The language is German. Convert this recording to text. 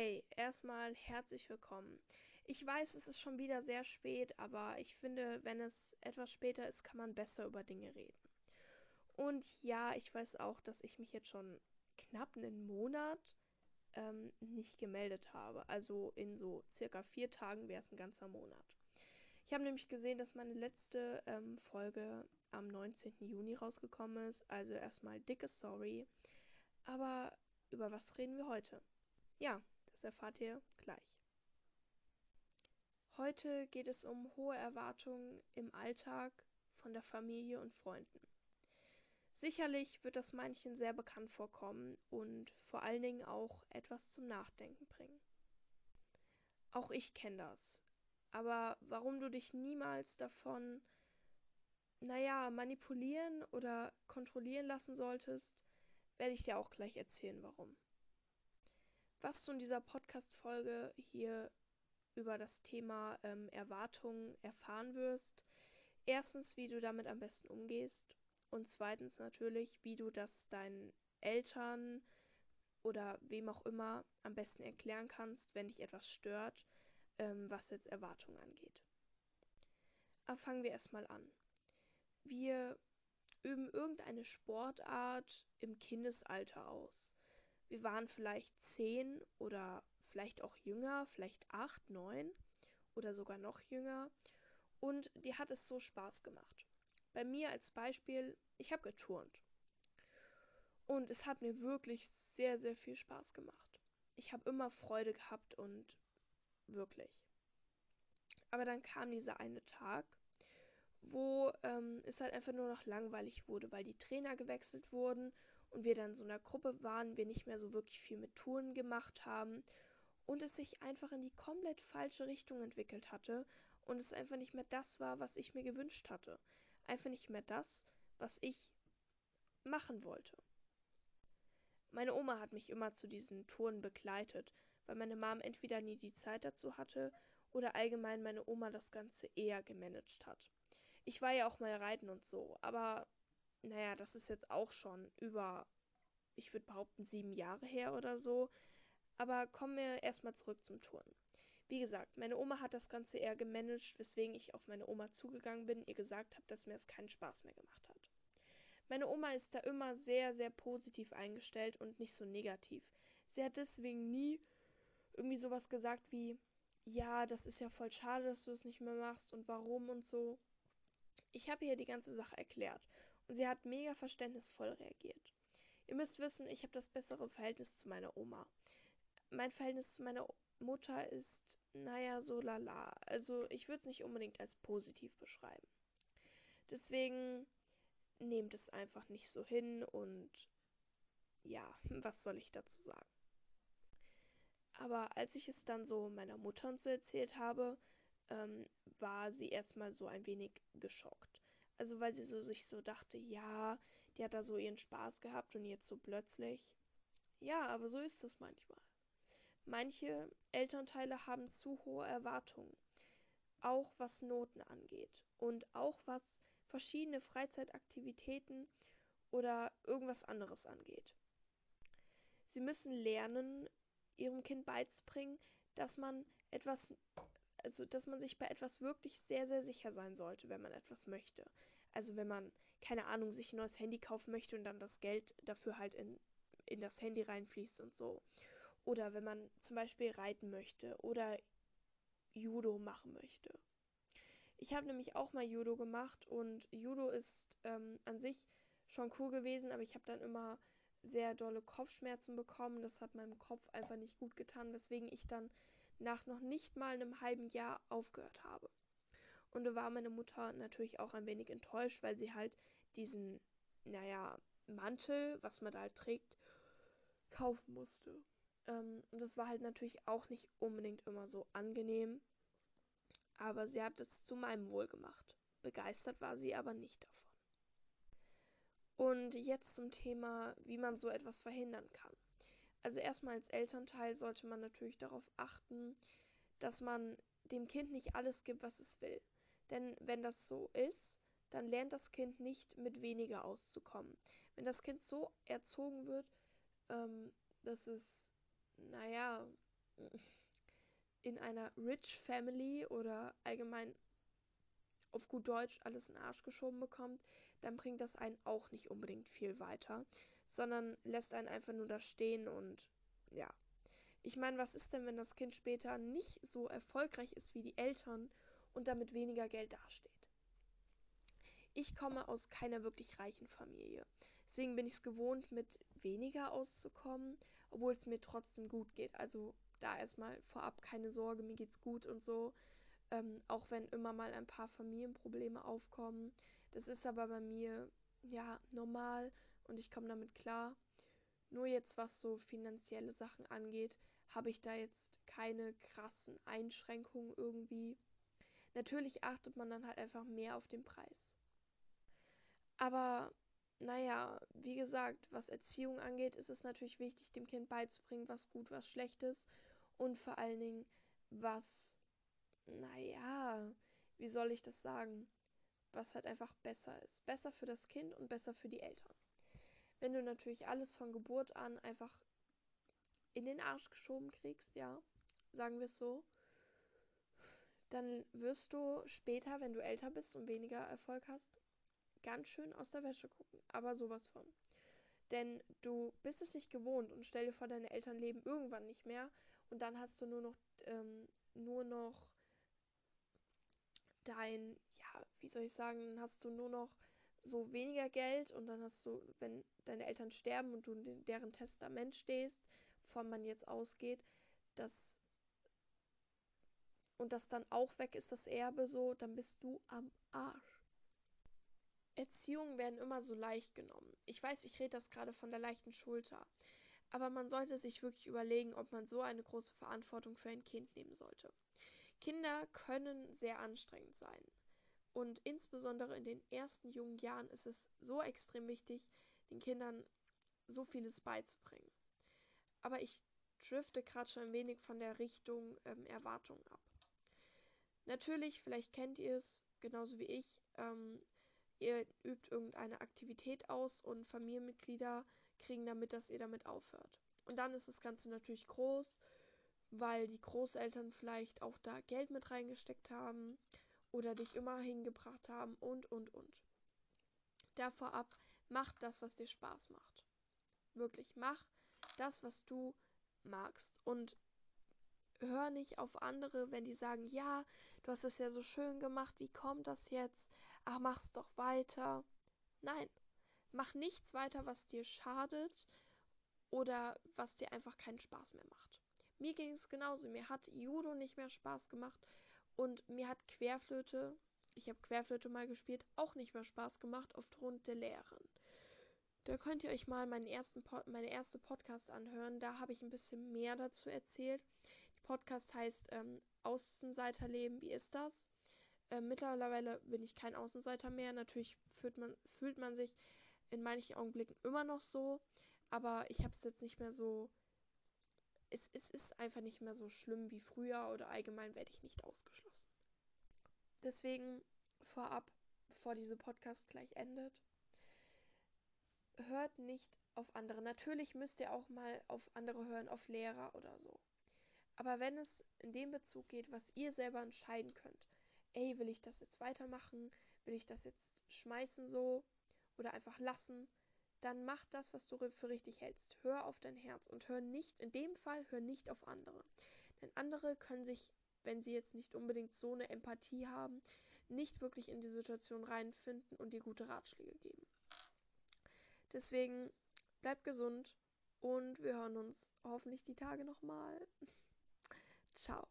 Hey, erstmal herzlich willkommen. Ich weiß, es ist schon wieder sehr spät, aber ich finde, wenn es etwas später ist, kann man besser über Dinge reden. Und ja, ich weiß auch, dass ich mich jetzt schon knapp einen Monat ähm, nicht gemeldet habe. Also in so circa vier Tagen wäre es ein ganzer Monat. Ich habe nämlich gesehen, dass meine letzte ähm, Folge am 19. Juni rausgekommen ist. Also erstmal dicke Sorry. Aber über was reden wir heute? Ja, das erfahrt ihr gleich. Heute geht es um hohe Erwartungen im Alltag von der Familie und Freunden. Sicherlich wird das manchen sehr bekannt vorkommen und vor allen Dingen auch etwas zum Nachdenken bringen. Auch ich kenne das. Aber warum du dich niemals davon, naja, manipulieren oder kontrollieren lassen solltest, werde ich dir auch gleich erzählen, warum was du in dieser Podcast-Folge hier über das Thema ähm, Erwartungen erfahren wirst. Erstens, wie du damit am besten umgehst. Und zweitens natürlich, wie du das deinen Eltern oder wem auch immer am besten erklären kannst, wenn dich etwas stört, ähm, was jetzt Erwartungen angeht. Aber fangen wir erstmal an. Wir üben irgendeine Sportart im Kindesalter aus. Wir waren vielleicht zehn oder vielleicht auch jünger, vielleicht acht, neun oder sogar noch jünger. Und die hat es so Spaß gemacht. Bei mir als Beispiel, ich habe geturnt. Und es hat mir wirklich sehr, sehr viel Spaß gemacht. Ich habe immer Freude gehabt und wirklich. Aber dann kam dieser eine Tag, wo ähm, es halt einfach nur noch langweilig wurde, weil die Trainer gewechselt wurden und wir dann so einer Gruppe waren, wir nicht mehr so wirklich viel mit Touren gemacht haben und es sich einfach in die komplett falsche Richtung entwickelt hatte und es einfach nicht mehr das war, was ich mir gewünscht hatte. Einfach nicht mehr das, was ich machen wollte. Meine Oma hat mich immer zu diesen Touren begleitet, weil meine Mom entweder nie die Zeit dazu hatte oder allgemein meine Oma das Ganze eher gemanagt hat. Ich war ja auch mal reiten und so, aber naja, das ist jetzt auch schon über, ich würde behaupten, sieben Jahre her oder so. Aber kommen wir erstmal zurück zum Turnen. Wie gesagt, meine Oma hat das Ganze eher gemanagt, weswegen ich auf meine Oma zugegangen bin, ihr gesagt habe, dass mir es keinen Spaß mehr gemacht hat. Meine Oma ist da immer sehr, sehr positiv eingestellt und nicht so negativ. Sie hat deswegen nie irgendwie sowas gesagt wie, ja, das ist ja voll schade, dass du es nicht mehr machst und warum und so. Ich habe ihr die ganze Sache erklärt Sie hat mega verständnisvoll reagiert. Ihr müsst wissen, ich habe das bessere Verhältnis zu meiner Oma. Mein Verhältnis zu meiner Mutter ist, naja, so lala. Also ich würde es nicht unbedingt als positiv beschreiben. Deswegen nehmt es einfach nicht so hin und ja, was soll ich dazu sagen? Aber als ich es dann so meiner Mutter und so erzählt habe, ähm, war sie erstmal so ein wenig geschockt. Also weil sie so sich so dachte, ja, die hat da so ihren Spaß gehabt und jetzt so plötzlich. Ja, aber so ist das manchmal. Manche Elternteile haben zu hohe Erwartungen, auch was Noten angeht und auch was verschiedene Freizeitaktivitäten oder irgendwas anderes angeht. Sie müssen lernen, ihrem Kind beizubringen, dass man etwas also dass man sich bei etwas wirklich sehr, sehr sicher sein sollte, wenn man etwas möchte. Also wenn man, keine Ahnung, sich ein neues Handy kaufen möchte und dann das Geld dafür halt in, in das Handy reinfließt und so. Oder wenn man zum Beispiel reiten möchte oder Judo machen möchte. Ich habe nämlich auch mal Judo gemacht und Judo ist ähm, an sich schon cool gewesen, aber ich habe dann immer sehr dolle Kopfschmerzen bekommen. Das hat meinem Kopf einfach nicht gut getan, weswegen ich dann nach noch nicht mal einem halben Jahr aufgehört habe. Und da war meine Mutter natürlich auch ein wenig enttäuscht, weil sie halt diesen, naja, Mantel, was man da halt trägt, kaufen musste. Ähm, und das war halt natürlich auch nicht unbedingt immer so angenehm. Aber sie hat es zu meinem Wohl gemacht. Begeistert war sie aber nicht davon. Und jetzt zum Thema, wie man so etwas verhindern kann. Also erstmal als Elternteil sollte man natürlich darauf achten, dass man dem Kind nicht alles gibt, was es will. Denn wenn das so ist, dann lernt das Kind nicht mit weniger auszukommen. Wenn das Kind so erzogen wird, ähm, dass es, naja, in einer Rich Family oder allgemein auf gut Deutsch alles in den Arsch geschoben bekommt, dann bringt das einen auch nicht unbedingt viel weiter, sondern lässt einen einfach nur da stehen und ja. Ich meine, was ist denn, wenn das Kind später nicht so erfolgreich ist wie die Eltern und damit weniger Geld dasteht? Ich komme aus keiner wirklich reichen Familie. Deswegen bin ich es gewohnt, mit weniger auszukommen, obwohl es mir trotzdem gut geht. Also da erstmal vorab keine Sorge, mir geht's gut und so. Ähm, auch wenn immer mal ein paar Familienprobleme aufkommen. Das ist aber bei mir ja normal und ich komme damit klar. Nur jetzt, was so finanzielle Sachen angeht, habe ich da jetzt keine krassen Einschränkungen irgendwie. Natürlich achtet man dann halt einfach mehr auf den Preis. Aber naja, wie gesagt, was Erziehung angeht, ist es natürlich wichtig, dem Kind beizubringen, was gut, was schlecht ist und vor allen Dingen, was, naja, wie soll ich das sagen, was halt einfach besser ist. Besser für das Kind und besser für die Eltern. Wenn du natürlich alles von Geburt an einfach in den Arsch geschoben kriegst, ja, sagen wir es so, dann wirst du später, wenn du älter bist und weniger Erfolg hast, ganz schön aus der Wäsche gucken. Aber sowas von. Denn du bist es nicht gewohnt und stell dir vor, deine Eltern leben irgendwann nicht mehr und dann hast du nur noch, ähm, nur noch dein, ja, wie soll ich sagen, dann hast du nur noch so weniger Geld und dann hast du, wenn deine Eltern sterben und du in deren Testament stehst, wovon man jetzt ausgeht, dass und das dann auch weg ist, das Erbe so, dann bist du am Arsch. Erziehungen werden immer so leicht genommen. Ich weiß, ich rede das gerade von der leichten Schulter. Aber man sollte sich wirklich überlegen, ob man so eine große Verantwortung für ein Kind nehmen sollte. Kinder können sehr anstrengend sein. Und insbesondere in den ersten jungen Jahren ist es so extrem wichtig, den Kindern so vieles beizubringen. Aber ich drifte gerade schon ein wenig von der Richtung ähm, Erwartungen ab. Natürlich, vielleicht kennt ihr es genauso wie ich, ähm, ihr übt irgendeine Aktivität aus und Familienmitglieder kriegen damit, dass ihr damit aufhört. Und dann ist das Ganze natürlich groß, weil die Großeltern vielleicht auch da Geld mit reingesteckt haben oder dich immer hingebracht haben und, und, und. Davor ab, mach das, was dir Spaß macht. Wirklich, mach das, was du magst. Und hör nicht auf andere, wenn die sagen, ja, du hast es ja so schön gemacht, wie kommt das jetzt? Ach, mach's doch weiter. Nein, mach nichts weiter, was dir schadet oder was dir einfach keinen Spaß mehr macht. Mir ging es genauso. Mir hat Judo nicht mehr Spaß gemacht und mir hat Querflöte, ich habe Querflöte mal gespielt, auch nicht mehr Spaß gemacht aufgrund der Lehrerin. Da könnt ihr euch mal meinen ersten Pod meine erste Podcast anhören. Da habe ich ein bisschen mehr dazu erzählt. Der Podcast heißt ähm, Außenseiterleben. Wie ist das? Äh, mittlerweile bin ich kein Außenseiter mehr. Natürlich fühlt man, fühlt man sich in manchen Augenblicken immer noch so. Aber ich habe es jetzt nicht mehr so. Es, es ist einfach nicht mehr so schlimm wie früher oder allgemein werde ich nicht ausgeschlossen. Deswegen vorab, bevor diese Podcast gleich endet, hört nicht auf andere. Natürlich müsst ihr auch mal auf andere hören, auf Lehrer oder so. Aber wenn es in dem Bezug geht, was ihr selber entscheiden könnt, ey, will ich das jetzt weitermachen? Will ich das jetzt schmeißen so oder einfach lassen? Dann mach das, was du für richtig hältst. Hör auf dein Herz und hör nicht, in dem Fall, hör nicht auf andere. Denn andere können sich, wenn sie jetzt nicht unbedingt so eine Empathie haben, nicht wirklich in die Situation reinfinden und dir gute Ratschläge geben. Deswegen bleib gesund und wir hören uns hoffentlich die Tage nochmal. Ciao.